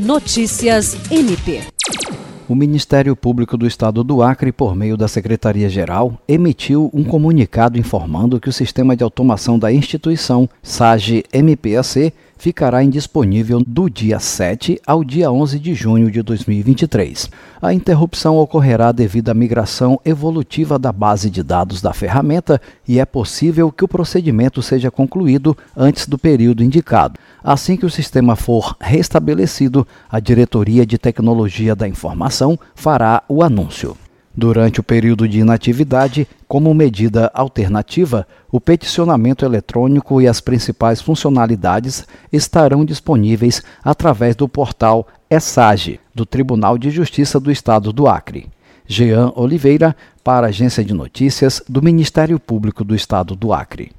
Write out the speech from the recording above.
Notícias MP. O Ministério Público do Estado do Acre, por meio da Secretaria-Geral, emitiu um comunicado informando que o sistema de automação da instituição, SAGE-MPAC, ficará indisponível do dia 7 ao dia 11 de junho de 2023. A interrupção ocorrerá devido à migração evolutiva da base de dados da ferramenta e é possível que o procedimento seja concluído antes do período indicado. Assim que o sistema for restabelecido, a Diretoria de Tecnologia da Informação fará o anúncio. Durante o período de inatividade, como medida alternativa, o peticionamento eletrônico e as principais funcionalidades estarão disponíveis através do portal ESAGE, do Tribunal de Justiça do Estado do Acre. Jean Oliveira, para a Agência de Notícias do Ministério Público do Estado do Acre.